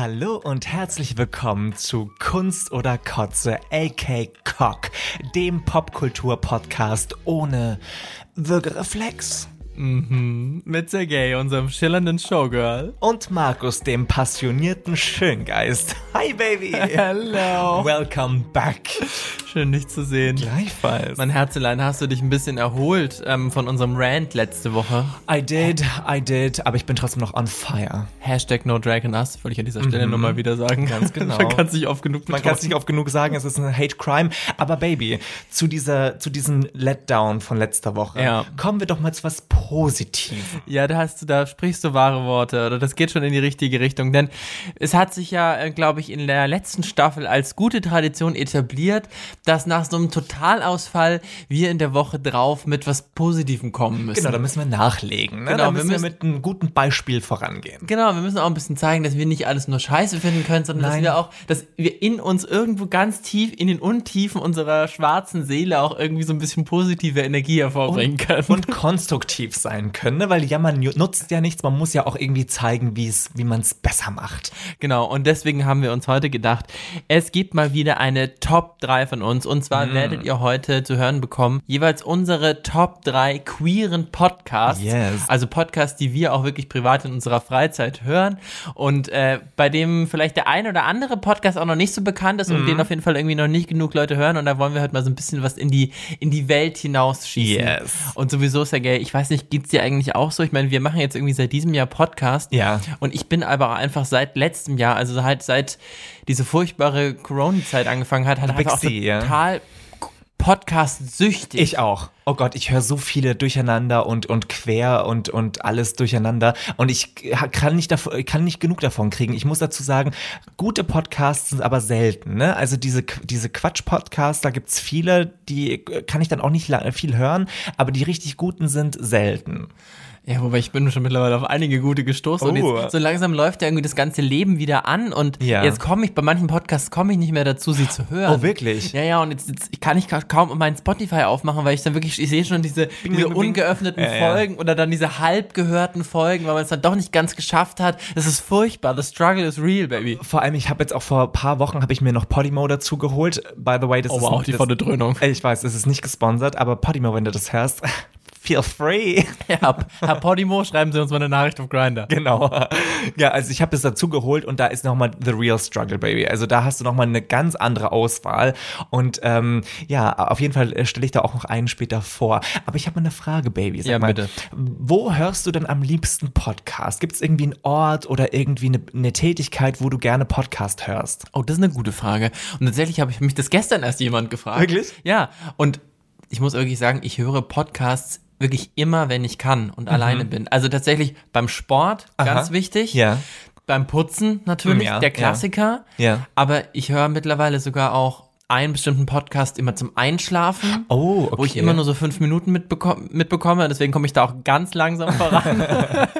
Hallo und herzlich willkommen zu Kunst oder Kotze, AK Cock, dem Popkultur-Podcast ohne Würgereflex. Mhm. Mit Sergei, unserem schillernden Showgirl. Und Markus, dem passionierten Schöngeist. Hi, Baby. Hello. Welcome back. Schön, dich zu sehen. Gleichfalls. Mein Herzelein, hast du dich ein bisschen erholt ähm, von unserem Rant letzte Woche? I did, I did, aber ich bin trotzdem noch on fire. Hashtag No Dragon Us, wollte ich an dieser Stelle mhm. nur mal wieder sagen. Ganz genau. Man kann es nicht oft genug Man kann es nicht oft genug sagen, es ist ein Hate Crime. Aber Baby, zu dieser, zu diesem Letdown von letzter Woche, ja. kommen wir doch mal zu was Positivem. Ja, da hast du, da sprichst du wahre Worte, oder das geht schon in die richtige Richtung, denn es hat sich ja, äh, glaube ich, in der letzten Staffel als gute Tradition etabliert, dass nach so einem Totalausfall wir in der Woche drauf mit was Positivem kommen müssen. Genau, da müssen wir nachlegen. Ne? Genau, da müssen wir, müssen wir mit einem guten Beispiel vorangehen. Genau, wir müssen auch ein bisschen zeigen, dass wir nicht alles nur Scheiße finden können, sondern Nein. dass wir auch, dass wir in uns irgendwo ganz tief, in den Untiefen unserer schwarzen Seele auch irgendwie so ein bisschen positive Energie hervorbringen und, können. Und konstruktiv sein können, ne? weil ja, man nutzt ja nichts, man muss ja auch irgendwie zeigen, wie man es besser macht. Genau, und deswegen haben wir uns heute gedacht, es gibt mal wieder eine Top 3 von uns und zwar mm. werdet ihr heute zu hören bekommen, jeweils unsere Top 3 queeren Podcasts. Yes. Also Podcasts, die wir auch wirklich privat in unserer Freizeit hören und äh, bei dem vielleicht der ein oder andere Podcast auch noch nicht so bekannt ist mm. und den auf jeden Fall irgendwie noch nicht genug Leute hören und da wollen wir heute mal so ein bisschen was in die, in die Welt hinausschießen. Yes. Und sowieso, Sergej, ich weiß nicht, geht's dir eigentlich auch so? Ich meine, wir machen jetzt irgendwie seit diesem Jahr Podcast. Ja. Und ich bin aber einfach seit letztem Jahr, also halt seit diese furchtbare Corona-Zeit angefangen hat, hat einfach auch total ja. Podcast süchtig. Ich auch. Oh Gott, ich höre so viele durcheinander und, und quer und, und alles durcheinander. Und ich kann nicht, davon, kann nicht genug davon kriegen. Ich muss dazu sagen, gute Podcasts sind aber selten. Ne? Also diese, diese Quatsch-Podcasts, da gibt's viele, die kann ich dann auch nicht viel hören, aber die richtig guten sind selten. Ja, wobei ich bin schon mittlerweile auf einige gute gestoßen. Oh. Und jetzt, oh. so langsam läuft ja irgendwie das ganze Leben wieder an und ja. jetzt komme ich, bei manchen Podcasts komme ich nicht mehr dazu, sie zu hören. Oh, wirklich? Ja, ja, und jetzt, jetzt kann ich kaum meinen Spotify aufmachen, weil ich dann wirklich, ich sehe schon diese, bing, diese bing, ungeöffneten bing. Folgen ja. oder dann diese halb gehörten Folgen, weil man es dann doch nicht ganz geschafft hat. Das ist furchtbar. The struggle is real, baby. Vor allem, ich habe jetzt auch vor ein paar Wochen, habe ich mir noch Podimo dazu geholt. By the way, das oh, ist wow, die volle Dröhnung. Ich weiß, es ist nicht gesponsert, aber Podimo, wenn du das hörst, feel free. Ja, Herr Podimo, schreiben Sie uns mal eine Nachricht auf Grinder. Genau. Ja, also ich habe das dazu geholt und da ist nochmal The Real Struggle, Baby. Also da hast du nochmal eine ganz andere Auswahl. Und ähm, ja, auf jeden Fall stelle ich da auch noch einen später vor. Aber ich habe mal eine Frage, Baby. Sag ja, mal, bitte. Wo hörst du denn am liebsten Podcast? Gibt es irgendwie einen Ort oder irgendwie eine, eine Tätigkeit, wo du gerne Podcast hörst? Oh, das ist eine gute Frage. Und tatsächlich habe ich mich das gestern erst jemand gefragt. Wirklich? Ja. Und ich muss wirklich sagen, ich höre Podcasts wirklich immer, wenn ich kann und mhm. alleine bin. Also tatsächlich beim Sport, Aha. ganz wichtig. Ja. Beim Putzen natürlich, ja, der Klassiker. Ja. ja. Aber ich höre mittlerweile sogar auch einen bestimmten Podcast immer zum Einschlafen, oh, okay. wo ich immer nur so fünf Minuten mitbekomme, mitbekomme. deswegen komme ich da auch ganz langsam voran.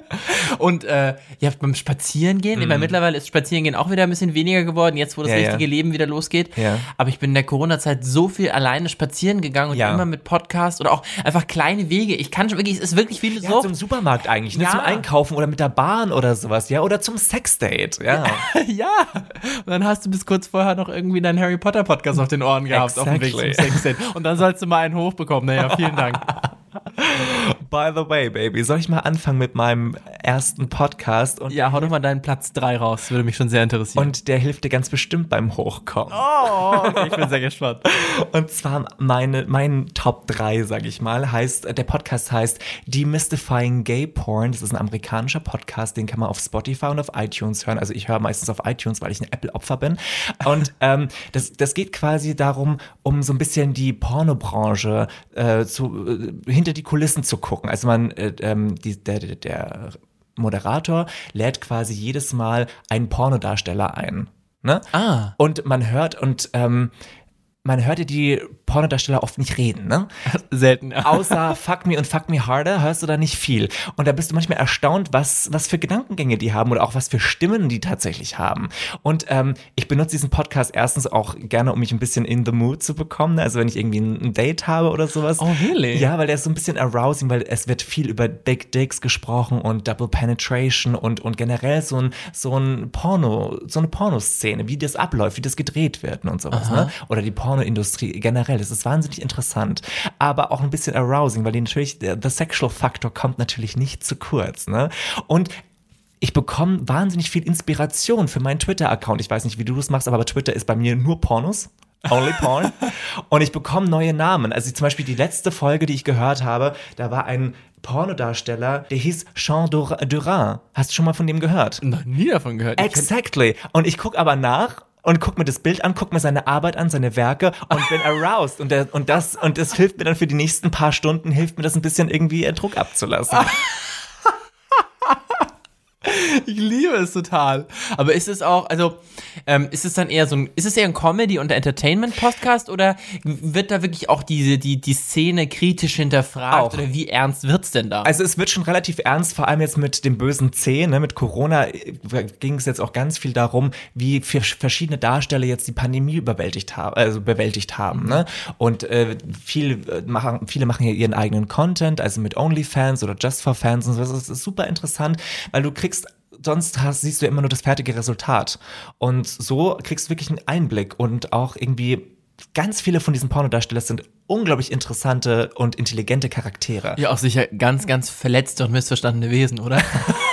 und äh, ja, beim Spazierengehen, mm. mittlerweile ist Spazierengehen auch wieder ein bisschen weniger geworden, jetzt wo das ja, richtige ja. Leben wieder losgeht. Ja. Aber ich bin in der Corona-Zeit so viel alleine spazieren gegangen und immer mit Podcast oder auch einfach kleine Wege. Ich kann schon wirklich, es ist wirklich viele ja, so. Zum Supermarkt eigentlich, ne? zum Einkaufen oder mit der Bahn oder sowas, ja, oder zum Sexdate, ja. ja. Und dann hast du bis kurz vorher noch irgendwie deinen Harry Potter Podcast auf den Ohren gehabt exactly. auf dem Weg zum Sextet. Und dann sollst du mal einen hochbekommen. Naja, vielen Dank. By the way, Baby, soll ich mal anfangen mit meinem ersten Podcast? Und ja, hau doch mal deinen Platz 3 raus, würde mich schon sehr interessieren. Und der hilft dir ganz bestimmt beim Hochkommen. Oh, okay, ich bin sehr gespannt. Und zwar meine, mein Top 3, sag ich mal, heißt, der Podcast heißt Demystifying Gay Porn. Das ist ein amerikanischer Podcast, den kann man auf Spotify und auf iTunes hören. Also ich höre meistens auf iTunes, weil ich ein Apple-Opfer bin. Und ähm, das, das geht quasi darum, um so ein bisschen die Pornobranche äh, zu, äh, hinter die Kulissen zu gucken. Also man, äh, ähm, die, der, der Moderator lädt quasi jedes Mal einen Pornodarsteller ein. Ne? Ah. Und man hört und ähm, man hört ja die Pornodarsteller oft nicht reden, ne? Selten. Ja. Außer Fuck Me und Fuck Me Harder hörst du da nicht viel. Und da bist du manchmal erstaunt, was, was für Gedankengänge die haben oder auch was für Stimmen die tatsächlich haben. Und ähm, ich benutze diesen Podcast erstens auch gerne, um mich ein bisschen in the mood zu bekommen. ne? Also wenn ich irgendwie ein Date habe oder sowas. Oh, really? Ja, weil der ist so ein bisschen arousing, weil es wird viel über Big Dicks gesprochen und Double Penetration und, und generell so ein, so ein Porno, so eine Pornoszene, wie das abläuft, wie das gedreht wird und sowas, ne? Oder die Pornoindustrie generell. Das ist wahnsinnig interessant, aber auch ein bisschen arousing, weil die natürlich, der the sexual Factor kommt natürlich nicht zu kurz, ne? Und ich bekomme wahnsinnig viel Inspiration für meinen Twitter-Account. Ich weiß nicht, wie du das machst, aber Twitter ist bei mir nur Pornos. Only Porn. Und ich bekomme neue Namen. Also zum Beispiel die letzte Folge, die ich gehört habe, da war ein Pornodarsteller, der hieß Jean Dur- Durin. Hast du schon mal von dem gehört? Noch nie davon gehört. Exactly. Und ich gucke aber nach und guck mir das Bild an, guck mir seine Arbeit an, seine Werke und bin aroused. Und, der, und, das, und das hilft mir dann für die nächsten paar Stunden, hilft mir das ein bisschen irgendwie äh, Druck abzulassen. Ich liebe es total. Aber ist es auch, also, ähm, ist es dann eher so ein, ist es eher ein Comedy- und Entertainment-Podcast oder wird da wirklich auch diese, die, die Szene kritisch hinterfragt Auch. oder wie ernst wird's denn da? Also es wird schon relativ ernst, vor allem jetzt mit dem bösen C, ne, mit Corona äh, ging es jetzt auch ganz viel darum, wie verschiedene Darsteller jetzt die Pandemie überwältigt haben, also bewältigt haben, ne? Und äh, viel, äh, machen, viele machen ja ihren eigenen Content, also mit OnlyFans oder Just for Fans und so. Das ist super interessant, weil du kriegst sonst hast, siehst du immer nur das fertige Resultat. Und so kriegst du wirklich einen Einblick und auch irgendwie ganz viele von diesen Pornodarstellern sind unglaublich interessante und intelligente Charaktere. ja, auch sicher ganz, ganz verletzte und missverstandene Wesen, oder?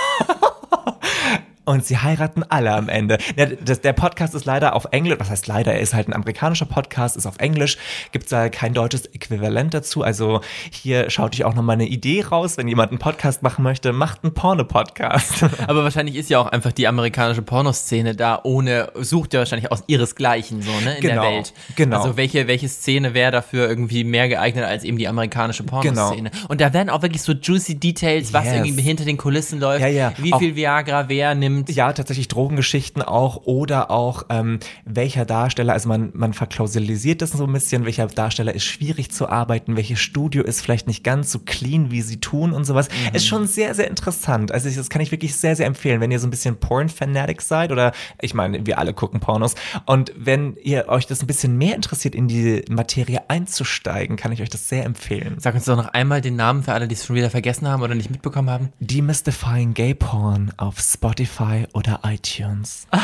Und sie heiraten alle am Ende. Der Podcast ist leider auf Englisch. Was heißt leider? Er ist halt ein amerikanischer Podcast, ist auf Englisch. Gibt da kein deutsches Äquivalent dazu. Also hier schaut euch auch noch mal eine Idee raus. Wenn jemand einen Podcast machen möchte, macht einen Porno-Podcast. Aber wahrscheinlich ist ja auch einfach die amerikanische Pornoszene da ohne, sucht ja wahrscheinlich aus ihresgleichen so, ne, in Genau, der Welt. genau. Also welche, welche Szene wäre dafür irgendwie mehr geeignet als eben die amerikanische Pornoszene? Und da werden auch wirklich so juicy Details, was Yes. irgendwie hinter den Kulissen läuft, Ja, ja. wie Auch- viel Viagra wer nimmt. Ja, tatsächlich Drogengeschichten auch oder auch ähm, welcher Darsteller, also man, man verklausulisiert das so ein bisschen, welcher Darsteller ist schwierig zu arbeiten, welches Studio ist vielleicht nicht ganz so clean, wie sie tun und sowas. Ist schon sehr, sehr interessant. Also ich- das kann ich wirklich sehr, sehr empfehlen, wenn ihr so ein bisschen Porn-Fanatic seid oder ich meine, wir alle gucken Pornos und wenn ihr euch das ein bisschen mehr interessiert, in die Materie einzusteigen, kann ich euch das sehr empfehlen. Sag uns doch noch einmal den Namen für alle, die es schon wieder vergessen haben oder nicht mitbekommen haben. Demystifying Gay Porn auf Spotify oder iTunes.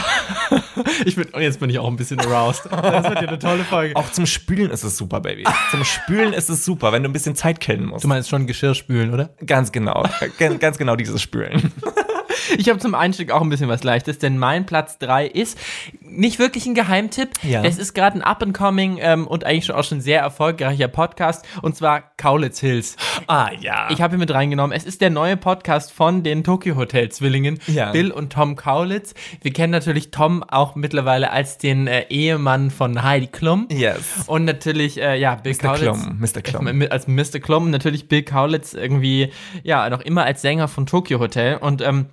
Ich bin, jetzt bin ich auch ein bisschen aroused. Das wird ja eine tolle Folge. Auch zum Spülen ist es super, Baby. Zum Spülen ist es super, wenn du ein bisschen Zeit killen musst. Du meinst schon Geschirr spülen, oder? Ganz genau. Ganz, ganz genau dieses Spülen. Ich habe zum Einstieg auch ein bisschen was Leichtes, denn mein Platz 3 ist nicht wirklich ein Geheimtipp. Ja. Es ist gerade ein up-and-coming ähm, und eigentlich schon auch schon sehr erfolgreicher Podcast und zwar Kaulitz Hills. Ah, ja. Ich habe ihn mit reingenommen. Es ist der neue Podcast von den Tokyo Hotel Zwillingen, Ja. Bill und Tom Kaulitz. Wir kennen natürlich Tom auch mittlerweile als den äh, Ehemann von Heidi Klum. Yes. Und natürlich, äh, ja, Bill Mr. Kaulitz. Klum, Mr. Klum. Äh, Als Mr. Klum. Und natürlich Bill Kaulitz irgendwie, ja, noch immer als Sänger von Tokyo Hotel. Und, ähm,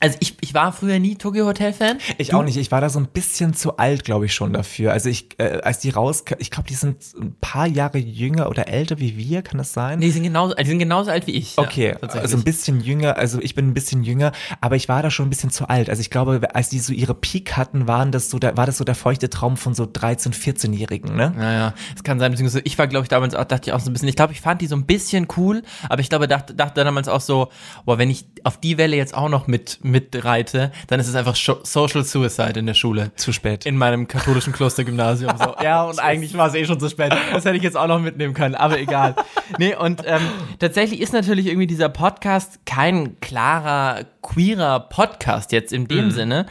also ich, ich war früher nie Tokyo Hotel Fan. Ich auch nicht. Ich war da so ein bisschen zu alt, glaube ich, schon dafür. Also ich, äh, als die raus, ich glaube, die sind ein paar Jahre jünger oder älter wie wir, kann das sein? Die sind genauso, die sind genauso alt wie ich. Okay, ja, also ein bisschen jünger, also ich bin ein bisschen jünger, aber ich war da schon ein bisschen zu alt. Also ich glaube, als die so ihre Peak hatten, waren das so der, war das so der feuchte Traum von so 13-, 14-Jährigen, ne? Naja, es kann sein, beziehungsweise ich war, glaube ich, damals auch, dachte ich auch so ein bisschen, ich glaube, ich fand die so ein bisschen cool, aber ich glaube, dachte, dachte damals auch so, boah, wenn ich auf die Welle jetzt auch noch mit, mitreite, dann ist es einfach Social Suicide in der Schule. Zu spät. In meinem katholischen Klostergymnasium. So. Ja, und eigentlich war es eh schon zu spät. Das hätte ich jetzt auch noch mitnehmen können, aber egal. Nee, und ähm, tatsächlich ist natürlich irgendwie dieser Podcast kein klarer, queerer Podcast jetzt in dem Sinne.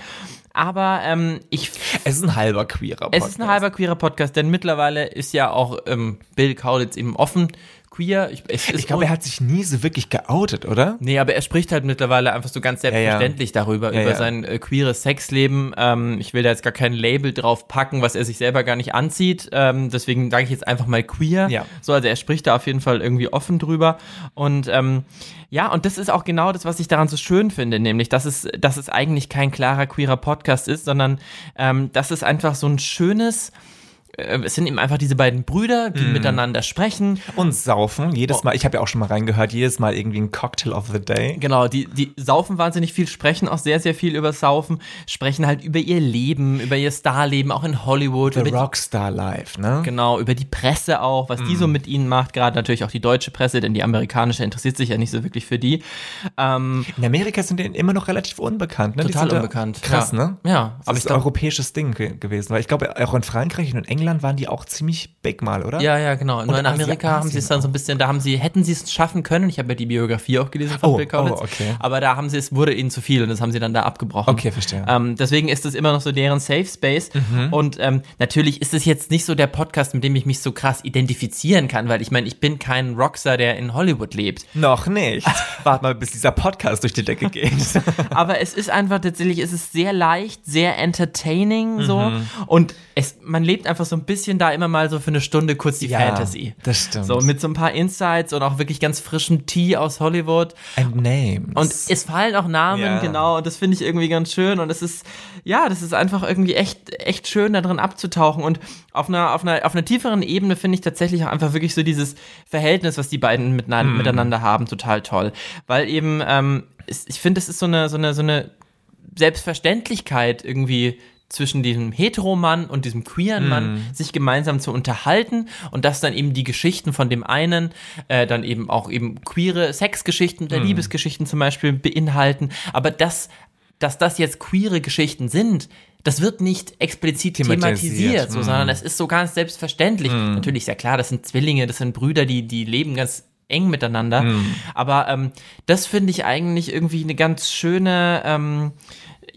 Aber ähm, ich Es ist ein halber queerer es ist ein halber queerer Podcast, denn mittlerweile ist ja auch ähm, Bill Kaulitz eben offen queer. Ich, Ich glaube, er hat sich nie so wirklich geoutet, oder? Nee, aber er spricht halt mittlerweile einfach so ganz selbstverständlich darüber, Ja, über ja. sein äh, queeres Sexleben. Ähm, ich will da jetzt gar kein Label drauf packen, was er sich selber gar nicht anzieht. Ähm, deswegen sage ich jetzt einfach mal queer. Ja. So, also er spricht da auf jeden Fall irgendwie offen drüber. Und ähm, ja, und das ist auch genau das, was ich daran so schön finde, nämlich, dass es, dass es eigentlich kein klarer queerer Podcast ist, sondern ähm, dass es einfach so ein schönes es sind eben einfach diese beiden Brüder, die miteinander sprechen. Und saufen. Oh. Jedes Mal, ich habe ja auch schon mal reingehört, jedes Mal irgendwie ein Cocktail of the Day. Genau, die, die saufen wahnsinnig viel, sprechen auch sehr, sehr viel über Saufen, sprechen halt über ihr Leben, über ihr Starleben, auch in Hollywood, The Rockstar Life, ne? genau, über die Presse auch, was die so mit ihnen macht, gerade natürlich auch die deutsche Presse, denn die amerikanische interessiert sich ja nicht so wirklich für die. Ähm, In Amerika sind die immer noch relativ unbekannt, ne? Total unbekannt, Krass, ja. ne? Ja, aber aber ist ich ein glaub- europäisches Ding ge gewesen, weil ich glaube, auch in Frankreich und in England waren die auch ziemlich big mal, oder? Ja, ja, genau. Nur in Amerika haben sie es dann so ein bisschen, da haben sie, hätten sie es schaffen können, ich habe ja die Biografie auch gelesen von Oh, Bill Kaulitz, oh, okay. aber da haben sie es, wurde ihnen zu viel und das haben sie dann da abgebrochen. Okay, verstehe. Ähm, deswegen ist es immer noch so deren Safe Space Mhm. und ähm, natürlich ist es jetzt nicht so der Podcast, mit dem ich mich so krass identifizieren kann, weil ich meine, ich bin kein Rockstar, der in Hollywood lebt. Noch nicht. Warte mal, bis dieser Podcast durch die Decke geht. Aber es ist einfach tatsächlich, es ist sehr leicht, sehr entertaining so Mhm. und es, man lebt einfach so ein bisschen da immer mal so für eine Stunde kurz die Fantasy. das stimmt. So mit so ein paar Insights und auch wirklich ganz frischem Tee aus Hollywood. And names. Und es fallen auch Namen, Ja. genau, und das finde ich irgendwie ganz schön. Und es ist, ja, das ist einfach irgendwie echt, echt schön, da drin abzutauchen. Und auf einer, auf einer, auf einer tieferen Ebene finde ich tatsächlich auch einfach wirklich so dieses Verhältnis, was die beiden miteinander, miteinander haben, total toll. Weil eben, ähm, ich finde, es ist so eine, so eine, so eine Selbstverständlichkeit irgendwie zwischen diesem Heteromann und diesem queeren Mann sich gemeinsam zu unterhalten und dass dann eben die Geschichten von dem einen äh, dann eben auch eben queere Sexgeschichten oder Liebesgeschichten zum Beispiel beinhalten, aber dass, dass das jetzt queere Geschichten sind, das wird nicht explizit Thematisiert. thematisiert, so, Mhm. sondern es ist so ganz selbstverständlich. Natürlich ist ja klar, das sind Zwillinge, das sind Brüder, die, die leben ganz eng miteinander. Aber ähm, das finde ich eigentlich irgendwie eine ganz schöne, ähm,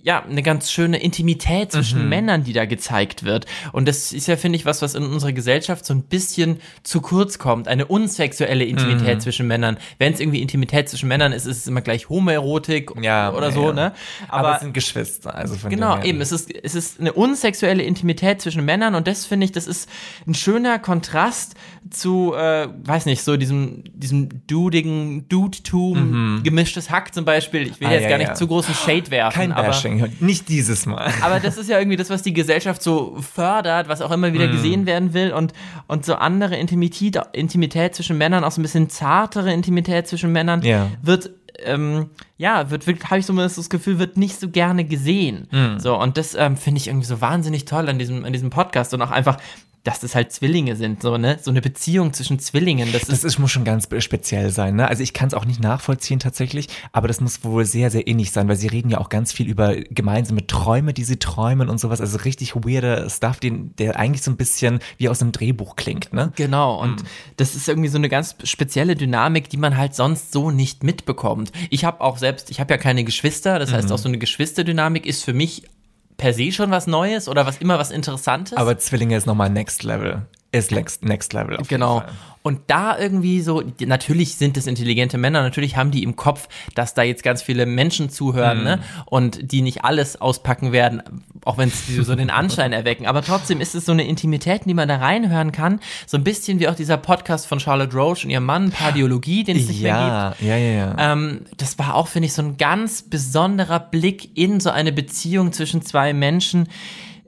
ja, eine ganz schöne Intimität zwischen Männern, die da gezeigt wird. Und das ist ja, finde ich, was, was in unserer Gesellschaft so ein bisschen zu kurz kommt. Eine unsexuelle Intimität zwischen Männern. Wenn es irgendwie Intimität zwischen Männern ist, ist es immer gleich Homoerotik Ja, oder ja, so, ja. ne? aber, es sind Geschwister, also von Genau, eben. Es ist, es ist eine unsexuelle Intimität zwischen Männern und das finde ich, das ist ein schöner Kontrast zu, äh, weiß nicht, so diesem, diesem dudigen Dudetum, gemischtes Hack zum Beispiel. Ich will Mhm. Ah, jetzt gar nicht zu großen Shade werfen. Kein aber, Bashing, nicht dieses Mal. aber das ist ja irgendwie das, was die Gesellschaft so fördert, was auch immer wieder gesehen werden will und, und so andere Intimität, Intimität zwischen Männern, auch so ein bisschen zartere Intimität zwischen Männern, Ja. wird, ähm, ja, wird, wird habe ich so das Gefühl, wird nicht so gerne gesehen. Mhm. So, und das ähm, finde ich irgendwie so wahnsinnig toll an diesem, an diesem Podcast und auch einfach, dass das halt Zwillinge sind, so, ne? So eine Beziehung zwischen Zwillingen. Das, Das ist, ist, muss schon ganz speziell sein, ne? Also ich kann es auch nicht nachvollziehen tatsächlich, aber das muss wohl sehr, sehr innig sein, weil sie reden ja auch ganz viel über gemeinsame Träume, die sie träumen und sowas. Also richtig weirder Stuff, den, der eigentlich so ein bisschen wie aus einem Drehbuch klingt, ne? Genau, und das ist irgendwie so eine ganz spezielle Dynamik, die man halt sonst so nicht mitbekommt. Ich habe auch selbst, ich habe ja keine Geschwister, das heißt auch so eine Geschwisterdynamik ist für mich per se schon was Neues oder was immer was Interessantes. Aber Zwillinge ist nochmal Next Level. Ist next, next Level. Auf Genau. Jeden Fall. Und da irgendwie so, natürlich sind es intelligente Männer, natürlich haben die im Kopf, dass da jetzt ganz viele Menschen zuhören, ne? Und die nicht alles auspacken werden, auch wenn es so den Anschein erwecken. Aber trotzdem ist es so eine Intimität, in die man da reinhören kann. So ein bisschen wie auch dieser Podcast von Charlotte Roche und ihrem Mann, Pardiologie, den es nicht mehr gibt. Ja, ja, ja, ja. Ähm, das war auch, finde ich, so ein ganz besonderer Blick in so eine Beziehung zwischen zwei Menschen.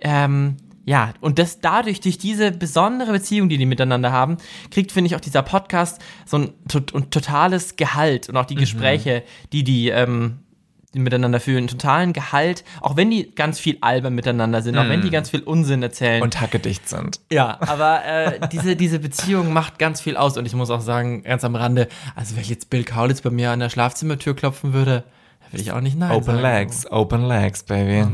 Ähm, ja, und das dadurch, durch diese besondere Beziehung, die die miteinander haben, kriegt, finde ich, auch dieser Podcast so ein, tot- ein totales Gehalt und auch die Gespräche, die die, ähm, die miteinander führen, totalen Gehalt, auch wenn die ganz viel albern miteinander sind, auch wenn die ganz viel Unsinn erzählen. und hackedicht sind. Ja, aber äh, diese, diese Beziehung macht ganz viel aus und ich muss auch sagen, ganz am Rande, also wenn jetzt Bill Kaulitz bei mir an der Schlafzimmertür klopfen würde, würde ich auch nicht nein Open sagen. Legs, Open Legs, Baby.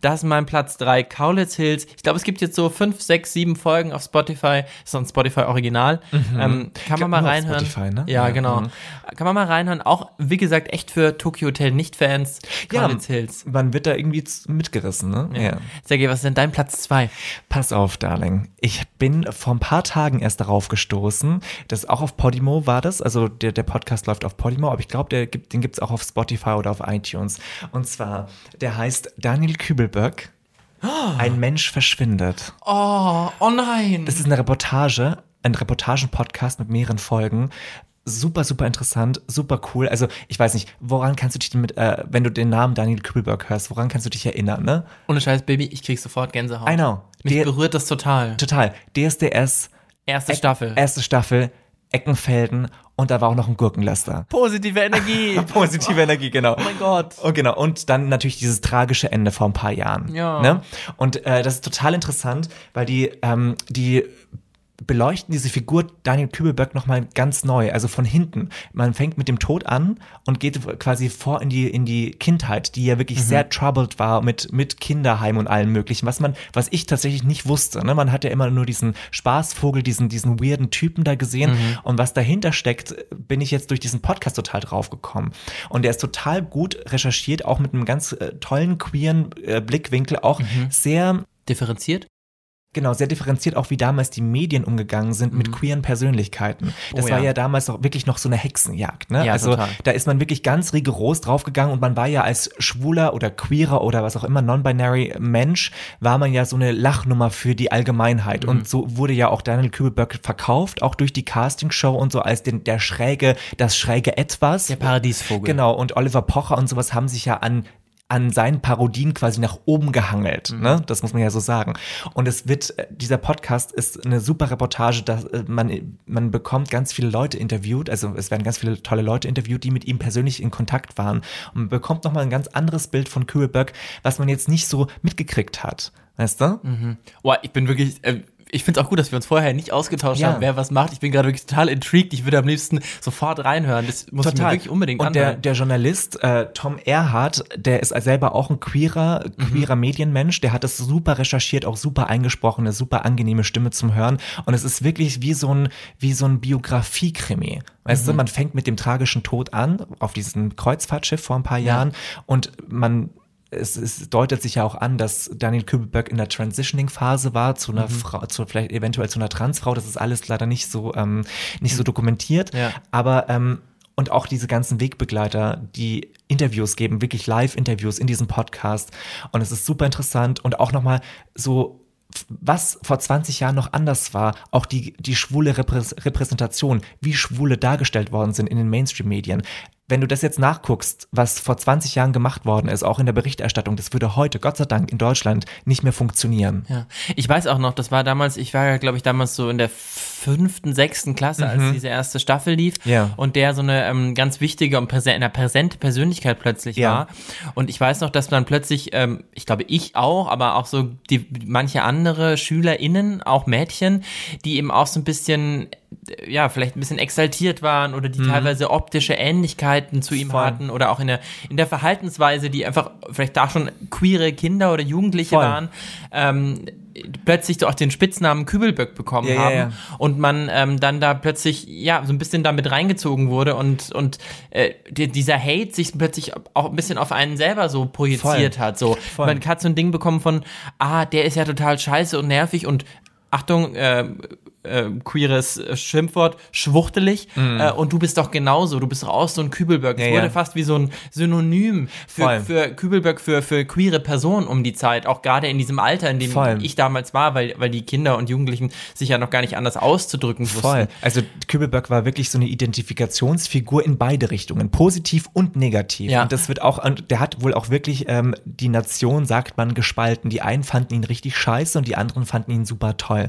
Das ist mein Platz 3, Kaulitz Hills. Ich glaube, es gibt jetzt so fünf, sechs, sieben Folgen auf Spotify. Das ist so ein Spotify-Original. Ähm, kann man mal reinhören. Spotify, ne? Ja, Ja, genau. mhm. Kann man mal reinhören. Auch, wie gesagt, echt für Tokyo Hotel Nicht-Fans. Ja, Kaulitz Hills. man wird da irgendwie mitgerissen, ne? Ja. Sergej, was ist denn dein Platz 2? Pass auf, Darling. Ich bin vor ein paar Tagen erst darauf gestoßen, dass auch auf Podimo war das, also der, der Podcast läuft auf Podimo, aber ich glaube, der gibt, den gibt's auch auf Spotify oder auf iTunes. Und zwar, der heißt Daniel Kübelböck. Ein Mensch verschwindet. Oh, oh nein. Das ist eine Reportage, ein Reportagen-Podcast mit mehreren Folgen super, super interessant, super cool. Also ich weiß nicht, woran kannst du dich mit, äh, wenn du den Namen Daniel Kübelberg hörst, woran kannst du dich erinnern, ne? Ohne Scheiß, Baby, ich krieg sofort Gänsehaut. I know. Mich Der- berührt das total. Total. DSDS, Erste Staffel. erste Staffel, Eckenfelden und da war auch noch ein Gurkenlaster. Positive Energie. Positive Energie, genau. Oh mein Gott. Und genau, und dann natürlich dieses tragische Ende vor ein paar Jahren. Ja. Ne? Und äh, das ist total interessant, weil die, ähm, die beleuchten diese Figur Daniel Kübelberg nochmal ganz neu, also von hinten. Man fängt mit dem Tod an und geht quasi vor in die, in die Kindheit, die ja wirklich sehr troubled war mit, mit Kinderheim und allem möglichen, was man, was ich tatsächlich nicht wusste. Ne? Man hat ja immer nur diesen Spaßvogel, diesen, diesen weirden Typen da gesehen und was dahinter steckt, bin ich jetzt durch diesen Podcast total drauf gekommen. Und der ist total gut recherchiert, auch mit einem ganz äh, tollen queeren äh, Blickwinkel, auch sehr Differenziert? Genau, sehr differenziert auch, wie damals die Medien umgegangen sind mit queeren Persönlichkeiten. Das Mhm. Oh war ja. ja damals auch wirklich noch so eine Hexenjagd. Ne? Ja, also total. da ist man wirklich ganz rigoros draufgegangen und man war ja als schwuler oder queerer oder was auch immer non-binary Mensch, war man ja so eine Lachnummer für die Allgemeinheit. Mhm. Und so wurde ja auch Daniel Kübelberg verkauft, auch durch die Castingshow und so als den, der schräge, das schräge Etwas. Der Paradiesvogel. Genau, und Oliver Pocher und sowas haben sich ja an an seinen Parodien quasi nach oben gehangelt, Mhm. ne? Das muss man ja so sagen. Und es wird, äh, dieser Podcast ist eine super Reportage, dass äh, man, man bekommt ganz viele Leute interviewt, also es werden ganz viele tolle Leute interviewt, die mit ihm persönlich in Kontakt waren. Und man bekommt nochmal ein ganz anderes Bild von Kühlberg, was man jetzt nicht so mitgekriegt hat. Weißt du? Boah, ich bin wirklich, äh, ich finde es auch gut, dass wir uns vorher nicht ausgetauscht Ja. haben, wer was macht. Ich bin gerade wirklich total intrigued. Ich würde am liebsten sofort reinhören. Das muss ich mir wirklich unbedingt Und der, anhören. der Journalist äh, Tom Erhardt, der ist selber auch ein queerer, queerer Mhm. Medienmensch, der hat das super recherchiert, auch super eingesprochen, eine super angenehme Stimme zum Hören. Und es ist wirklich wie so ein, wie so ein Biografie-Krimi. Weißt du, Mhm. man fängt mit dem tragischen Tod an, auf diesem Kreuzfahrtschiff vor ein paar Jahren und man es, es deutet sich ja auch an, dass Daniel Kübelberg in der Transitioning-Phase war zu Mhm. einer Frau, zu vielleicht eventuell zu einer Transfrau. Das ist alles leider nicht so ähm, nicht so dokumentiert. Ja. Aber ähm, und auch diese ganzen Wegbegleiter, die Interviews geben, wirklich Live-Interviews in diesem Podcast. Und es ist super interessant und auch nochmal so, was vor 20 Jahren noch anders war, auch die, die schwule Reprä Repräsentation, wie Schwule dargestellt worden sind in den Mainstream-Medien. Wenn du das jetzt nachguckst, was vor 20 Jahren gemacht worden ist, auch in der Berichterstattung, das würde heute, Gott sei Dank, in Deutschland nicht mehr funktionieren. Ja, ich weiß auch noch, das war damals, ich war ja, glaube ich, damals so in der fünften, sechsten Klasse, als diese erste Staffel lief Mhm. Ja. und der so eine ähm, ganz wichtige und präse eine präsente Persönlichkeit plötzlich Ja. war. Und ich weiß noch, dass dann plötzlich, ähm, ich glaube, ich auch, aber auch so die manche andere SchülerInnen, auch Mädchen, die eben auch so ein bisschen, ja, vielleicht ein bisschen exaltiert waren oder die teilweise optische Ähnlichkeiten zu ihm Mhm. Voll. hatten oder auch in der, in der Verhaltensweise, die einfach vielleicht da schon queere Kinder oder Jugendliche Voll. waren, ähm, plötzlich auch den Spitznamen Kübelböck bekommen Ja, ja, haben ja. und man ähm, dann da plötzlich ja so ein bisschen damit reingezogen wurde und und äh, die, dieser Hate sich plötzlich auch ein bisschen auf einen selber so projiziert Voll. hat so Voll. man hat so ein Ding bekommen von ah der ist ja total scheiße und nervig und Achtung, äh, äh, queeres äh, Schimpfwort, schwuchtelig. Äh, und du bist doch genauso. Du bist doch auch so ein Kübelberg. Es. Ja, wurde ja. fast wie so ein Synonym für, Voll. für Kübelberg, für, für queere Personen um die Zeit. Auch gerade in diesem Alter, in dem Voll. ich damals war, weil, weil die Kinder und Jugendlichen sich ja noch gar nicht anders auszudrücken wussten. Voll. Also Kübelberg war wirklich so eine Identifikationsfigur in beide Richtungen, positiv und negativ. Ja. Und das wird auch, der hat wohl auch wirklich ähm, die Nation, sagt man, gespalten. Die einen fanden ihn richtig scheiße und die anderen fanden ihn super toll.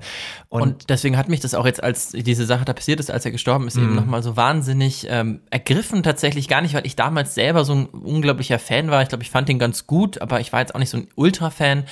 Und, Und deswegen hat mich das auch jetzt, als diese Sache da passiert ist, als er gestorben ist, Mhm. eben nochmal so wahnsinnig ähm, ergriffen. Tatsächlich gar nicht, weil ich damals selber so ein unglaublicher Fan war. Ich glaube, ich fand ihn ganz gut, aber ich war jetzt auch nicht so ein Ultra-Fan.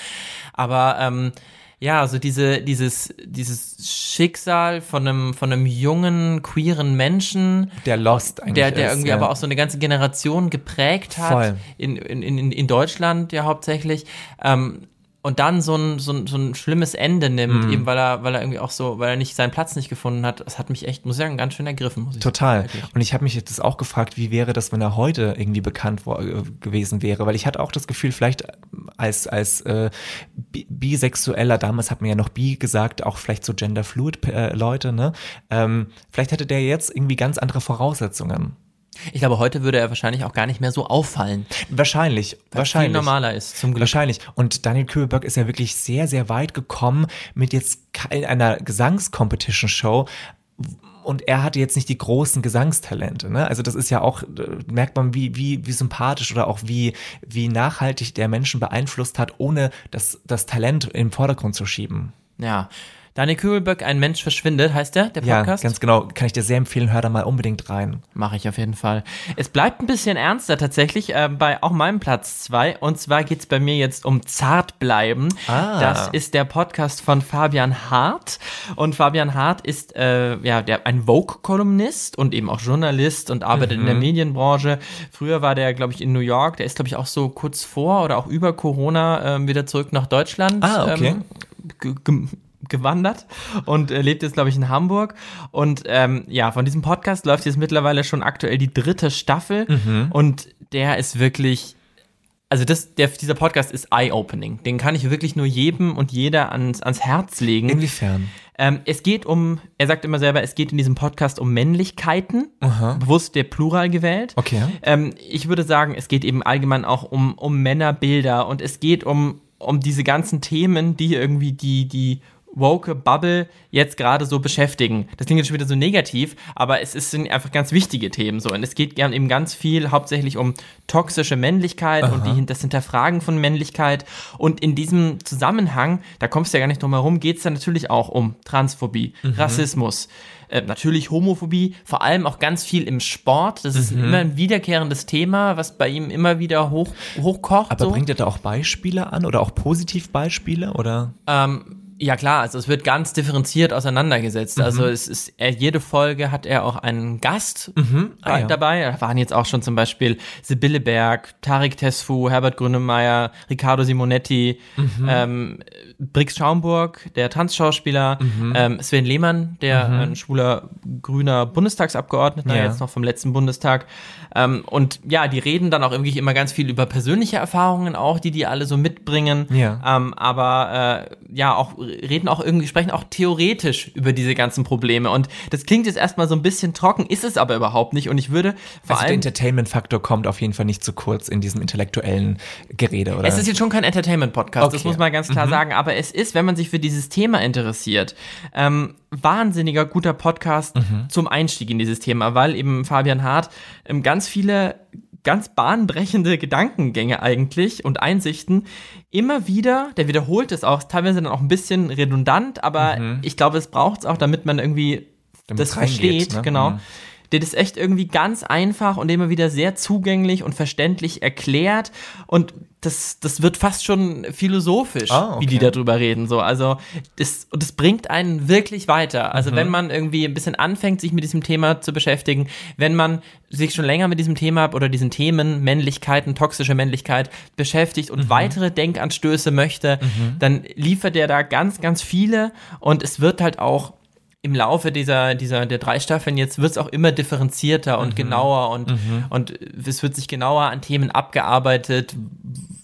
Aber ähm, ja, so diese, dieses, dieses Schicksal von einem, von einem jungen, queeren Menschen, der Lost eigentlich. der, der ist, irgendwie ja. aber auch so eine ganze Generation geprägt hat, Voll. in, in, in, in Deutschland ja hauptsächlich. Ähm, und dann so ein, so ein, so ein schlimmes Ende nimmt, eben weil er, weil er irgendwie auch so, weil er nicht seinen Platz nicht gefunden hat. Das hat mich echt, muss ich sagen, ganz schön ergriffen. Muss ich Total. Sagen. Und ich habe mich jetzt auch gefragt, wie wäre das, wenn er heute irgendwie bekannt äh, gewesen wäre? Weil ich hatte auch das Gefühl, vielleicht als, als äh, bi Bisexueller, damals hat man ja noch Bi gesagt, auch vielleicht so genderfluid äh, Leute, ne? Ähm, vielleicht hätte der jetzt irgendwie ganz andere Voraussetzungen. Ich glaube, heute würde er wahrscheinlich auch gar nicht mehr so auffallen. Wahrscheinlich, wahrscheinlich. Viel normaler ist, zum Glück. Wahrscheinlich. Und Daniel Kübelberg ist ja wirklich sehr, sehr weit gekommen mit jetzt ke- einer Gesangscompetition-Show. und er hatte jetzt nicht die großen Gesangstalente. Ne? Also das ist ja auch, merkt man, wie, wie, wie sympathisch oder auch wie, wie nachhaltig der Menschen beeinflusst hat, ohne das, das Talent im Vordergrund zu schieben. Ja. Daniel Kübelböck, Ein Mensch verschwindet, heißt der, der Podcast? Ja, ganz genau. Kann ich dir sehr empfehlen, hör da mal unbedingt rein. Mache ich auf jeden Fall. Es bleibt ein bisschen ernster tatsächlich äh, bei auch meinem Platz zwei Und zwar geht's bei mir jetzt um Zartbleiben. Ah. Das ist der Podcast von Fabian Hart. Und Fabian Hart ist äh, ja der, ein Vogue-Kolumnist und eben auch Journalist und arbeitet in der Medienbranche. Früher war der, glaube ich, in New York. Der ist, glaube ich, auch so kurz vor oder auch über Corona äh, wieder zurück nach Deutschland. Ah, okay. Ähm, gewandert und äh, lebt jetzt, glaube ich, in Hamburg. Und ähm, ja, von diesem Podcast läuft jetzt mittlerweile schon aktuell die dritte Staffel und der ist wirklich. Also das, der, dieser Podcast ist eye-opening. Den kann ich wirklich nur jedem und jeder ans, ans Herz legen. Inwiefern? Ähm, es geht um, er sagt immer selber, es geht in diesem Podcast um Männlichkeiten, bewusst der Plural gewählt. Okay. Ähm, ich würde sagen, es geht eben allgemein auch um, um Männerbilder und es geht um, um diese ganzen Themen, die irgendwie die, die woke Bubble jetzt gerade so beschäftigen. Das klingt jetzt schon wieder so negativ, aber es, ist, sind einfach ganz wichtige Themen so. Und es geht gern eben ganz viel hauptsächlich um toxische Männlichkeit und die, das Hinterfragen von Männlichkeit. Und in diesem Zusammenhang, da kommst du ja gar nicht drum herum, geht es dann natürlich auch um Transphobie, Rassismus. Äh, natürlich Homophobie, vor allem auch ganz viel im Sport. Das ist immer ein wiederkehrendes Thema, was bei ihm immer wieder hoch, hochkocht. Aber so. bringt er da auch Beispiele an oder auch Positivbeispiele oder? Ähm, ja klar, also es wird ganz differenziert auseinandergesetzt. Also es ist, jede Folge hat er auch einen Gast Ah, ja. dabei. Da waren jetzt auch schon zum Beispiel Sibylle Berg, Tarek Tesfu, Herbert Grönemeyer, Riccardo Simonetti, ähm, Brix Schaumburg, der Tanzschauspieler, ähm, Sven Lehmann, der ein schwuler grüner Bundestagsabgeordneter, Ja. jetzt noch vom letzten Bundestag. Ähm, und ja, die reden dann auch irgendwie immer ganz viel über persönliche Erfahrungen auch, die die alle so mitbringen. Ja. Ähm, aber äh, ja, auch reden auch irgendwie, sprechen auch theoretisch über diese ganzen Probleme. Und das klingt jetzt erstmal so ein bisschen trocken, ist es aber überhaupt nicht. Und ich würde vor Also der allem. Entertainment-Faktor kommt auf jeden Fall nicht zu kurz in diesem intellektuellen Gerede, oder? Es ist jetzt schon kein Entertainment-Podcast, das Okay. muss man ganz klar sagen, aber es ist, wenn man sich für dieses Thema interessiert, ähm, wahnsinniger guter Podcast zum Einstieg in dieses Thema, weil eben Fabian Hart ähm, ganz viele ganz bahnbrechende Gedankengänge eigentlich und Einsichten immer wieder, der wiederholt es auch, teilweise dann auch ein bisschen redundant, aber ich glaube, es braucht es auch, damit man irgendwie Damit das versteht, ne? genau. Mhm. Der ist echt irgendwie ganz einfach und immer wieder sehr zugänglich und verständlich erklärt und das, das wird fast schon philosophisch, Ah, okay. wie die darüber reden. So. Also das, und das bringt einen wirklich weiter. Also Mhm. wenn man irgendwie ein bisschen anfängt, sich mit diesem Thema zu beschäftigen, wenn man sich schon länger mit diesem Thema oder diesen Themen Männlichkeiten, toxische Männlichkeit beschäftigt Mhm. und weitere Denkanstöße möchte, dann liefert er da ganz, ganz viele und es wird halt auch im Laufe dieser, dieser, der drei Staffeln jetzt wird es auch immer differenzierter Mhm. und genauer und, und es wird sich genauer an Themen abgearbeitet,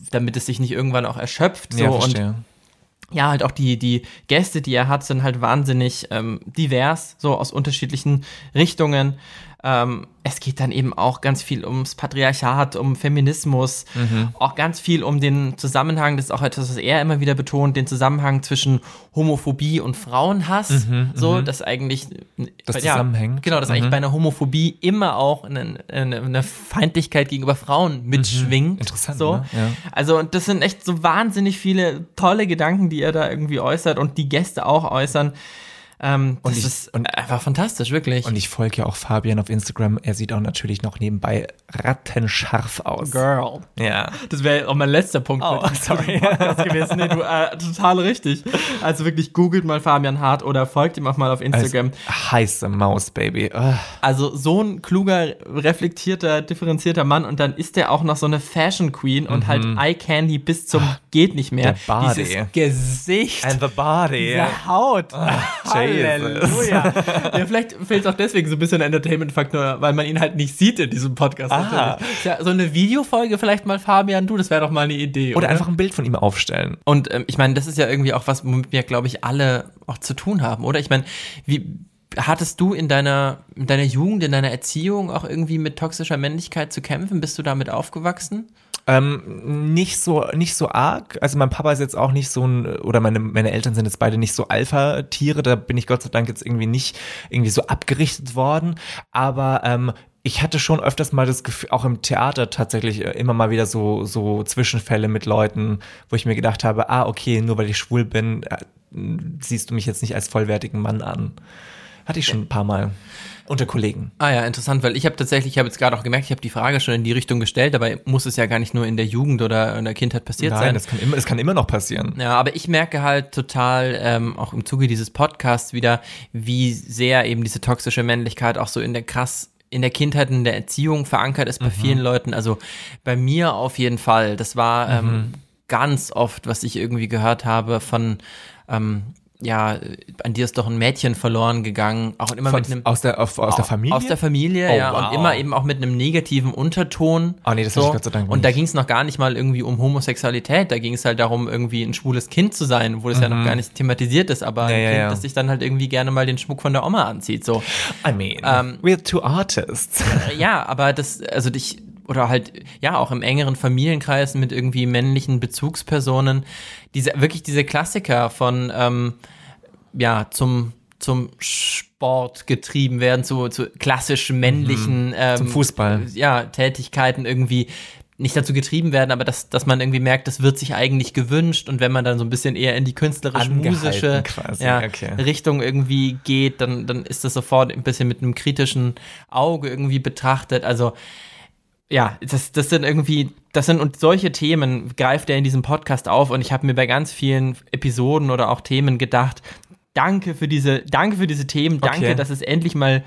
damit es sich nicht irgendwann auch erschöpft. So. ja, und verstehe. ja, halt auch die, die Gäste, die er hat, sind halt wahnsinnig ähm, divers, so aus unterschiedlichen Richtungen. Ähm, es geht dann eben auch ganz viel ums Patriarchat, um Feminismus, auch ganz viel um den Zusammenhang, das ist auch etwas, was er immer wieder betont, den Zusammenhang zwischen Homophobie und Frauenhass, so, dass eigentlich Das ja, zusammenhängt. Genau, dass eigentlich bei einer Homophobie immer auch eine, eine, Feindlichkeit gegenüber Frauen mitschwingt. Interessant, So. ne? Ja. Also das sind echt so wahnsinnig viele tolle Gedanken, die er da irgendwie äußert und die Gäste auch äußern. Ähm, das Und ich- ist einfach fantastisch, wirklich. Und ich folge ja auch Fabian auf Instagram. Er sieht auch natürlich noch nebenbei rattenscharf aus. Girl. Ja. Das wäre auch mein letzter Punkt Oh, sorry. Gewesen. Nee, du, äh, total richtig. Also wirklich googelt mal Fabian Hart oder folgt ihm auch mal auf Instagram. Als heiße Maus, Baby. Ugh. Also so ein kluger, reflektierter, differenzierter Mann und dann ist der auch noch so eine Fashion Queen und halt Eye Candy bis zum geht nicht mehr. der Body. Dieses Gesicht. And the body. Diese Haut. Jesus. Halleluja. ja, vielleicht fehlt es auch deswegen so ein bisschen Entertainment-Faktor, weil man ihn halt nicht sieht in diesem Podcast. Ah. Ja, so eine Videofolge vielleicht mal, Fabian, du, das wäre doch mal eine Idee. Oder einfach ein Bild von ihm aufstellen. Und ähm, ich meine, das ist ja irgendwie auch was, womit wir, glaube ich, alle auch zu tun haben, oder? Ich meine, wie hattest du in deiner, in deiner Jugend, in deiner Erziehung auch irgendwie mit toxischer Männlichkeit zu kämpfen? Bist du damit aufgewachsen? Ähm, nicht so, nicht so arg. Also mein Papa ist jetzt auch nicht so ein, oder meine, meine Eltern sind jetzt beide nicht so Alpha-Tiere. Da bin ich Gott sei Dank jetzt irgendwie nicht irgendwie so abgerichtet worden. Aber ähm, ich hatte schon öfters mal das Gefühl, auch im Theater tatsächlich äh, immer mal wieder so, so Zwischenfälle mit Leuten, wo ich mir gedacht habe, ah, okay, nur weil ich schwul bin, äh, siehst du mich jetzt nicht als vollwertigen Mann an. Hatte ich schon ein paar Mal unter Kollegen. Ah ja, interessant, weil ich habe tatsächlich, ich habe jetzt gerade auch gemerkt, ich habe die Frage schon in die Richtung gestellt, dabei muss es ja gar nicht nur in der Jugend oder in der Kindheit passiert Nein, sein. das kann immer, es kann immer noch passieren. Ja, aber ich merke halt total, ähm, auch im Zuge dieses Podcasts wieder, wie sehr eben diese toxische Männlichkeit auch so in der krass in der Kindheit in der Erziehung verankert ist bei Mhm. vielen Leuten. Also bei mir auf jeden Fall. Das war Mhm. ähm, ganz oft, was ich irgendwie gehört habe von ähm, ja, an dir ist doch ein Mädchen verloren gegangen, auch immer Von, mit einem aus der, auf, aus der Familie? aus der Familie, Oh, ja, wow. und immer eben auch mit einem negativen Unterton. Oh nee, das hatte ich Gott sei Dank Und da nicht. ging es noch gar nicht mal irgendwie um Homosexualität, da ging es halt darum, irgendwie ein schwules Kind zu sein, wo das ja noch gar nicht thematisiert ist, aber Mhm. Ja, ein ja, Kind, ja. das sich dann halt irgendwie gerne mal den Schmuck von der Oma anzieht. So. I mean, Ähm, we're two artists. Ja, aber das, also dich, oder halt, ja, auch im engeren Familienkreis mit irgendwie männlichen Bezugspersonen, diese, wirklich diese Klassiker von, ähm, ja, zum, zum Sport getrieben werden, zu, zu klassisch männlichen, ähm, Mhm. Zum Fußball. ja, Tätigkeiten irgendwie nicht dazu getrieben werden, aber dass, dass man irgendwie merkt, das wird sich eigentlich gewünscht und wenn man dann so ein bisschen eher in die künstlerisch-musische ja, okay. Richtung irgendwie geht, dann, dann ist das sofort ein bisschen mit einem kritischen Auge irgendwie betrachtet. Also ja, das, das sind irgendwie, das sind und solche Themen greift er in diesem Podcast auf und ich habe mir bei ganz vielen Episoden oder auch Themen gedacht, danke für diese, danke für diese Themen, danke, Okay. dass es endlich mal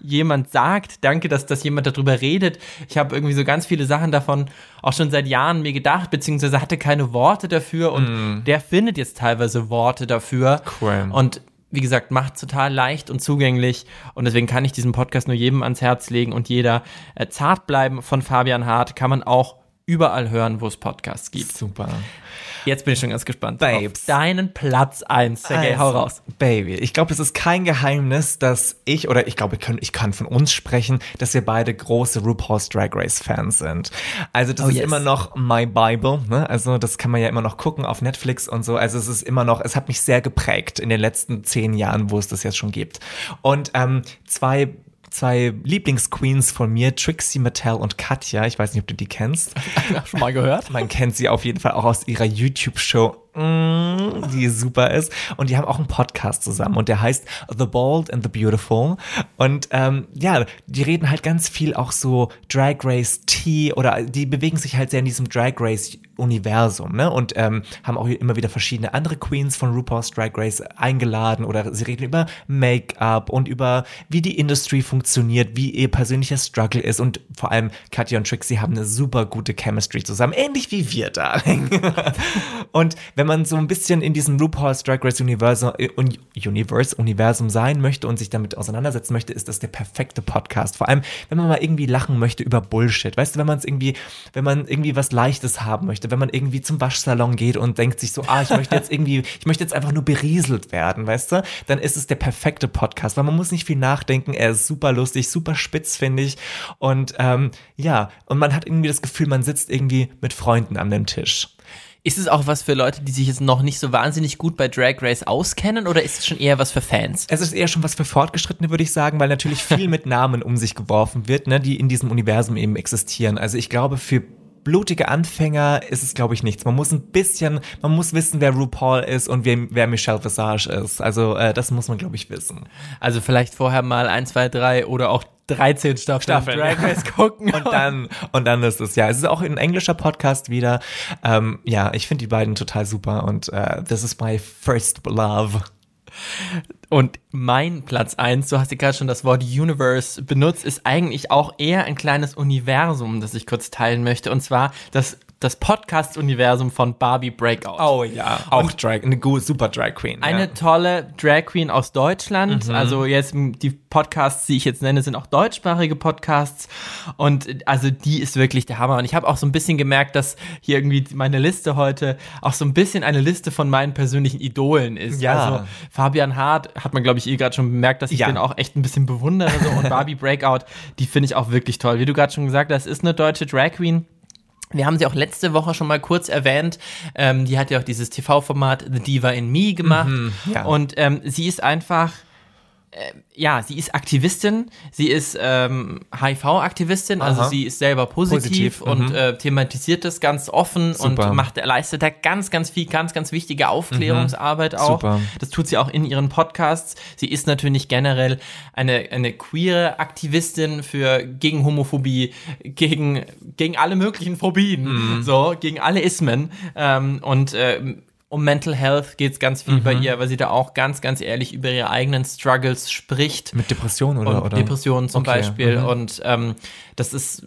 jemand sagt, danke, dass, dass jemand darüber redet. Ich habe irgendwie so ganz viele Sachen davon auch schon seit Jahren mir gedacht, beziehungsweise hatte keine Worte dafür und der findet jetzt teilweise Worte dafür. Cool. Und wie gesagt, macht total leicht und zugänglich. Und deswegen kann ich diesen Podcast nur jedem ans Herz legen und jeder äh, zart bleiben von Fabian Hart kann man auch überall hören, wo es Podcasts gibt. Super. Jetzt bin ich schon ganz gespannt. Babes. Auf deinen Platz 1. Sergej, hau Also, raus. Baby, ich glaube, es ist kein Geheimnis, dass ich, oder ich glaube, ich kann, ich kann von uns sprechen, dass wir beide große RuPaul's Drag Race Fans sind. Also das Oh, ist yes. immer noch my Bible, ne? Also das kann man ja immer noch gucken auf Netflix und so. Also es ist immer noch, es hat mich sehr geprägt in den letzten zehn Jahren, wo es das jetzt schon gibt. Und ähm, zwei Zwei Lieblingsqueens von mir, Trixie Mattel und Katja. Ich weiß nicht, ob du die kennst. Schon mal gehört? Man kennt sie auf jeden Fall auch aus ihrer YouTube-Show, die super ist. Und die haben auch einen Podcast zusammen und der heißt The Bold and the Beautiful. Und ähm, ja, die reden halt ganz viel auch so Drag Race Tea oder die bewegen sich halt sehr in diesem Drag Race Universum, ne? Und ähm, haben auch immer wieder verschiedene andere Queens von RuPaul's Drag Race eingeladen oder sie reden über Make-up und über wie die Industrie funktioniert, wie ihr persönlicher Struggle ist und vor allem Katja und Trixie haben eine super gute Chemistry zusammen, ähnlich wie wir, Darling. und wenn man so ein bisschen in diesem RuPaul's Drag Race Universum, äh, Un- Universe, Universum sein möchte und sich damit auseinandersetzen möchte, ist das der perfekte Podcast. Vor allem, wenn man mal irgendwie lachen möchte über Bullshit. Weißt du, wenn man es irgendwie, wenn man irgendwie was Leichtes haben möchte, wenn man irgendwie zum Waschsalon geht und denkt sich so, ah, ich möchte jetzt irgendwie, ich möchte jetzt einfach nur berieselt werden, weißt du, dann ist es der perfekte Podcast, weil man muss nicht viel nachdenken. Er ist super lustig, super spitz, finde ich. Und ähm, ja, und man hat irgendwie das Gefühl, man sitzt irgendwie mit Freunden an dem Tisch. Ist es auch was für Leute, die sich jetzt noch nicht so wahnsinnig gut bei Drag Race auskennen oder ist es schon eher was für Fans? Es ist eher schon was für Fortgeschrittene, würde ich sagen, weil natürlich viel mit Namen um sich geworfen wird, ne, die in diesem Universum eben existieren. Also ich glaube, für blutige Anfänger ist es, glaube ich, nichts. Man muss ein bisschen, man muss wissen, wer RuPaul ist und wer, wer Michelle Visage ist. Also äh, das muss man, glaube ich, wissen. Also vielleicht vorher mal 1, 2, 3 oder auch 13 Staffeln, Staffeln. Drag Race gucken. Und dann, und dann ist es ja. Es ist auch ein englischer Podcast wieder. Ähm, ja, ich finde die beiden total super und äh, this is my first love. Und mein Platz 1, du hast ja gerade schon das Wort Universe benutzt, ist eigentlich auch eher ein kleines Universum, das ich kurz teilen möchte. Und zwar das, das Podcast-Universum von Barbie Breakout. Oh ja, auch Drag, eine gute, super Drag Queen. Eine ja. tolle Drag Queen aus Deutschland. Mhm. Also jetzt die Podcasts, die ich jetzt nenne, sind auch deutschsprachige Podcasts. Und also die ist wirklich der Hammer. Und ich habe auch so ein bisschen gemerkt, dass hier irgendwie meine Liste heute auch so ein bisschen eine Liste von meinen persönlichen Idolen ist. Ja. Also Fabian Hart hat man, glaube ich, eh gerade schon bemerkt, dass ich Ja. den auch echt ein bisschen bewundere. So. Und Barbie Breakout, die finde ich auch wirklich toll. Wie du gerade schon gesagt hast, ist eine deutsche Drag Queen Wir haben sie auch letzte Woche schon mal kurz erwähnt. Ähm, die hat ja auch dieses TV-Format The Diva in Me gemacht. Mhm, ja. Und ähm, sie ist einfach ja, sie ist Aktivistin, sie ist ähm, HIV-Aktivistin, also Aha. sie ist selber positiv, Positiv, und mhm. äh, thematisiert das ganz offen Super. und macht, leistet da ganz, ganz viel, ganz, ganz wichtige Aufklärungsarbeit auch. Mhm. Super. Das tut sie auch in ihren Podcasts. Sie ist natürlich generell eine, eine queere Aktivistin für gegen Homophobie, gegen, gegen alle möglichen Phobien, Mhm. so, gegen alle Ismen. Ähm, und ähm, um Mental Health geht es ganz viel bei ihr, weil sie da auch ganz, ganz ehrlich über ihre eigenen Struggles spricht. Mit Depression oder? Oder? Depressionen zum Okay, Beispiel. mhm. Und ähm, das ist,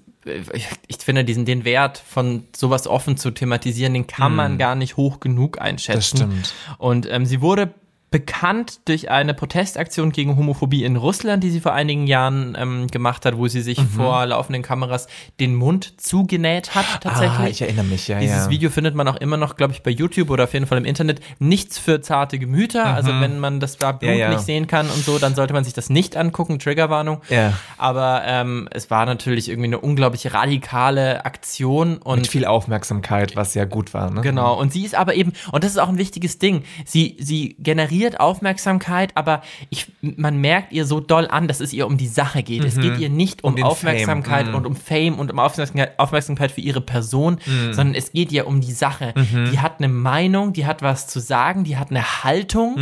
ich, ich finde, diesen, den Wert von sowas offen zu thematisieren, den kann man gar nicht hoch genug einschätzen. Mhm. Das stimmt. Und ähm, sie wurde bekannt durch eine Protestaktion gegen Homophobie in Russland, die sie vor einigen Jahren ähm, gemacht hat, wo sie sich Mhm. vor laufenden Kameras den Mund zugenäht hat tatsächlich. Ah, ich erinnere mich, ja, Dieses ja. Video findet man auch immer noch, glaube ich, bei YouTube oder auf jeden Fall im Internet. Nichts für zarte Gemüter. Also wenn man das da Blut Mhm. Ja, ja. nicht sehen kann und so, dann sollte man sich das nicht angucken. Triggerwarnung. Ja. Aber ähm, es war natürlich irgendwie eine unglaublich radikale Aktion und Mit viel Aufmerksamkeit, was ja gut war, ne? Genau, und sie ist aber eben, und das ist auch ein wichtiges Ding, sie, sie generiert Aufmerksamkeit, aber ich, man merkt ihr so doll an, dass es ihr um die Sache geht. Es geht ihr nicht um, den Aufmerksamkeit mhm. und um Fame und um Aufmerksamkeit, Aufmerksamkeit für ihre Person, sondern es geht ihr um die Sache. Die hat eine Meinung, die hat was zu sagen, die hat eine Haltung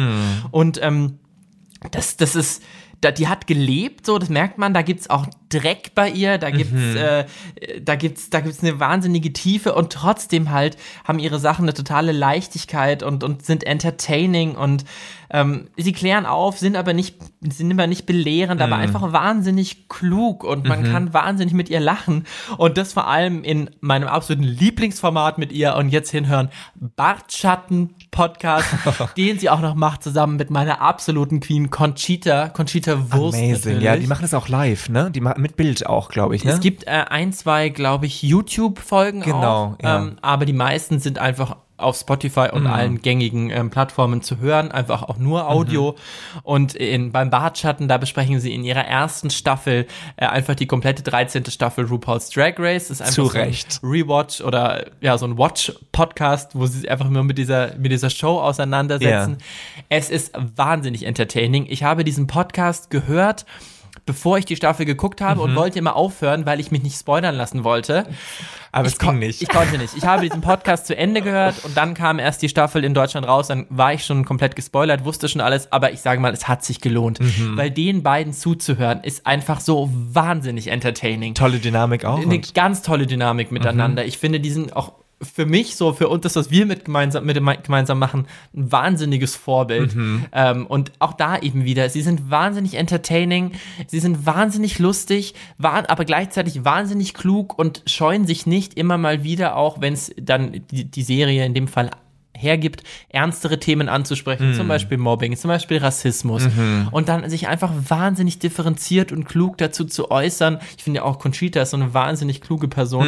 und ähm, das, das ist, da, die hat gelebt, so, das merkt man, da gibt's auch Dreck bei ihr, da gibt's, äh, da gibt's, da gibt's eine wahnsinnige Tiefe und trotzdem halt haben ihre Sachen eine totale Leichtigkeit und, und sind entertaining und ähm, sie klären auf, sind aber nicht, sind aber nicht belehrend, aber einfach wahnsinnig klug und man kann wahnsinnig mit ihr lachen und das vor allem in meinem absoluten Lieblingsformat mit ihr und jetzt hinhören, Bartschatten Podcast, den sie auch noch macht, zusammen mit meiner absoluten Queen Conchita, Conchita Wurst. Amazing, natürlich. ja, die machen das auch live, ne? Die machen mit Bild auch, glaube ich, ne? Es gibt äh, ein, zwei, glaube ich, YouTube-Folgen Genau, auch, ja. ähm, aber die meisten sind einfach auf Spotify Mhm. und allen gängigen ähm, Plattformen zu hören, einfach auch nur Audio. Mhm. Und in, beim Bartschatten, da besprechen sie in ihrer ersten Staffel äh, einfach die komplette 13. Staffel RuPaul's Drag Race. Das ist einfach Zu so ein Recht. Rewatch oder ja, so ein Watch-Podcast, wo sie sich einfach nur mit dieser, mit dieser Show auseinandersetzen. Es ist wahnsinnig entertaining. Ich habe diesen Podcast gehört, bevor ich die Staffel geguckt habe Mhm. und wollte immer aufhören, weil ich mich nicht spoilern lassen wollte. Aber es Ich kon- ging nicht. Ich konnte nicht. Ich habe diesen Podcast zu Ende gehört und dann kam erst die Staffel in Deutschland raus. Dann war ich schon komplett gespoilert, wusste schon alles, aber ich sage mal, es hat sich gelohnt. Mhm. Weil den beiden zuzuhören ist einfach so wahnsinnig entertaining. Tolle Dynamik auch. Eine ganz tolle Dynamik miteinander. Ich finde, die sind auch für mich so, für uns, das, was wir mit gemeinsam, mit dem gemeinsam machen, ein wahnsinniges Vorbild. Ähm, und auch da eben wieder, sie sind wahnsinnig entertaining, sie sind wahnsinnig lustig, wa aber gleichzeitig wahnsinnig klug und scheuen sich nicht immer mal wieder, auch wenn es dann die, die Serie in dem Fall hergibt, ernstere Themen anzusprechen, zum Beispiel Mobbing, zum Beispiel Rassismus und dann sich einfach wahnsinnig differenziert und klug dazu zu äußern. Ich finde ja auch Conchita ist so eine wahnsinnig kluge Person.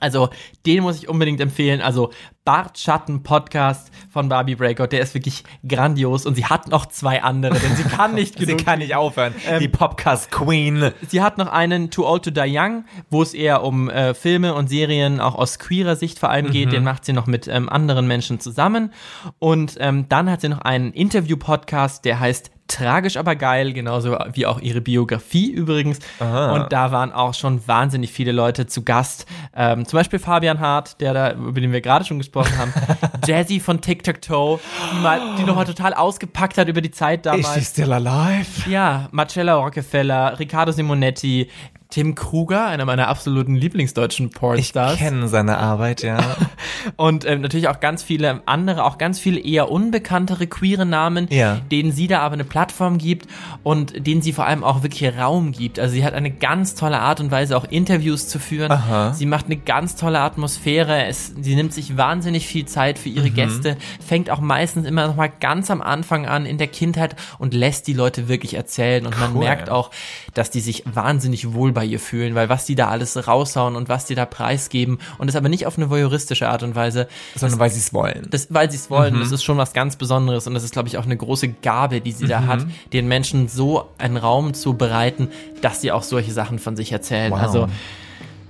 Also, den muss ich unbedingt empfehlen. Also, Bart Schatten Podcast von Barbie Breakout, der ist wirklich grandios und sie hat noch zwei andere, denn sie kann nicht Sie genug. kann nicht aufhören. Ähm, die Podcast Queen. Sie hat noch einen Too Old to Die Young, wo es eher um äh, Filme und Serien auch aus queerer Sicht vor allem geht. Den macht sie noch mit ähm, anderen Menschen zusammen. Und ähm, dann hat sie noch einen Interview-Podcast, der heißt Tragisch aber geil, genauso wie auch ihre Biografie übrigens. Und da waren auch schon wahnsinnig viele Leute zu Gast. Ähm, zum Beispiel Fabian Hart, der da, über den wir gerade schon gesprochen haben. Jazzy von Tic-Tac-Toe, die, mal, die nochmal total ausgepackt hat über die Zeit damals. Is she still alive? Ja, Marcella Rockefeller, Riccardo Simonetti, Tim Kruger, einer meiner absoluten Lieblingsdeutschen Ich Pornstars. kenne seine Arbeit, ja. Und ähm, natürlich auch ganz viele andere, auch ganz viele eher unbekanntere queere Namen, Ja. denen sie da aber eine Plattform gibt und denen sie vor allem auch wirklich Raum gibt. Also sie hat eine ganz tolle Art und Weise, auch Interviews zu führen. Aha. Sie macht eine ganz tolle Atmosphäre. Es, sie nimmt sich wahnsinnig viel Zeit für Mhm. ihre Gäste, fängt auch meistens immer noch mal ganz am Anfang an in der Kindheit und lässt die Leute wirklich erzählen. Und man Cool. merkt auch, dass die sich wahnsinnig wohl bei ihr fühlen, weil was die da alles raushauen und was die da preisgeben und das aber nicht auf eine voyeuristische Art und Weise, Sondern weil sie es wollen. das, weil sie es wollen. Mhm. Das ist schon was ganz Besonderes und das ist, glaube ich, auch eine große Gabe, die sie da Mhm. hat, den Menschen so einen Raum zu bereiten, dass sie auch solche Sachen von sich erzählen. Wow. Also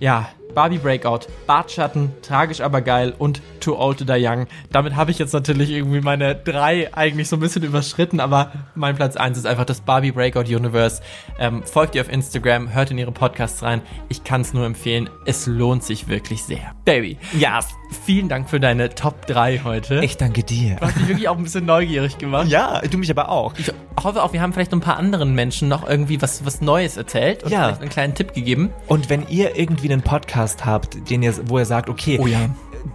ja, Barbie Breakout, Bartschatten, tragisch aber geil und Too Old to Die Young. Damit habe ich jetzt natürlich irgendwie meine drei eigentlich so ein bisschen überschritten, aber mein Platz eins ist einfach das Barbie Breakout Universe. Ähm, folgt ihr auf Instagram, hört in ihre Podcasts rein. Ich kann es nur empfehlen. Es lohnt sich wirklich sehr. Baby. Ja. Vielen Dank für deine Top 3 heute. Ich danke dir. Du hast mich wirklich auch ein bisschen neugierig gemacht. Ja, du mich aber auch. Ich hoffe auch, wir haben vielleicht ein paar anderen Menschen noch irgendwie was, was Neues erzählt und Ja. vielleicht einen kleinen Tipp gegeben. Und wenn ihr irgendwie einen Podcast habt, den ihr, wo ihr sagt, okay, Oh ja.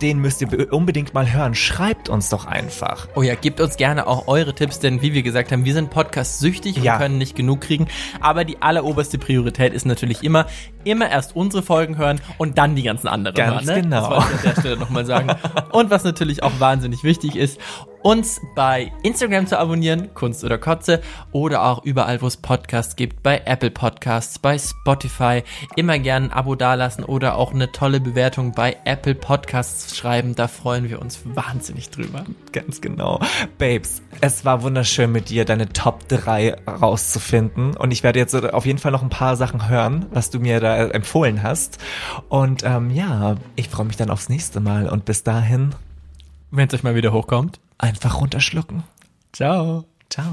den müsst ihr be- unbedingt mal hören, schreibt uns doch einfach. Oh ja, gebt uns gerne auch eure Tipps, denn wie wir gesagt haben, wir sind Podcast-süchtig und Ja. können nicht genug kriegen. Aber die alleroberste Priorität ist natürlich immer, immer erst unsere Folgen hören und dann die ganzen anderen Ganz hören. Ne? genau. Das wollte ich an der Stelle nochmal sagen. Und was natürlich auch wahnsinnig wichtig ist, uns bei Instagram zu abonnieren, Kunst oder Kotze, oder auch überall, wo es Podcasts gibt, bei Apple Podcasts, bei Spotify, immer gerne ein Abo dalassen oder auch eine tolle Bewertung bei Apple Podcasts schreiben. Da freuen wir uns wahnsinnig drüber. Ganz genau. Babes, es war wunderschön mit dir, deine Top 3 rauszufinden. Und ich werde jetzt auf jeden Fall noch ein paar Sachen hören, was du mir da empfohlen hast. Und ähm, ja, ich freue mich dann aufs nächste Mal. Und bis dahin Wenn es euch mal wieder hochkommt einfach runterschlucken. Ciao. Ciao.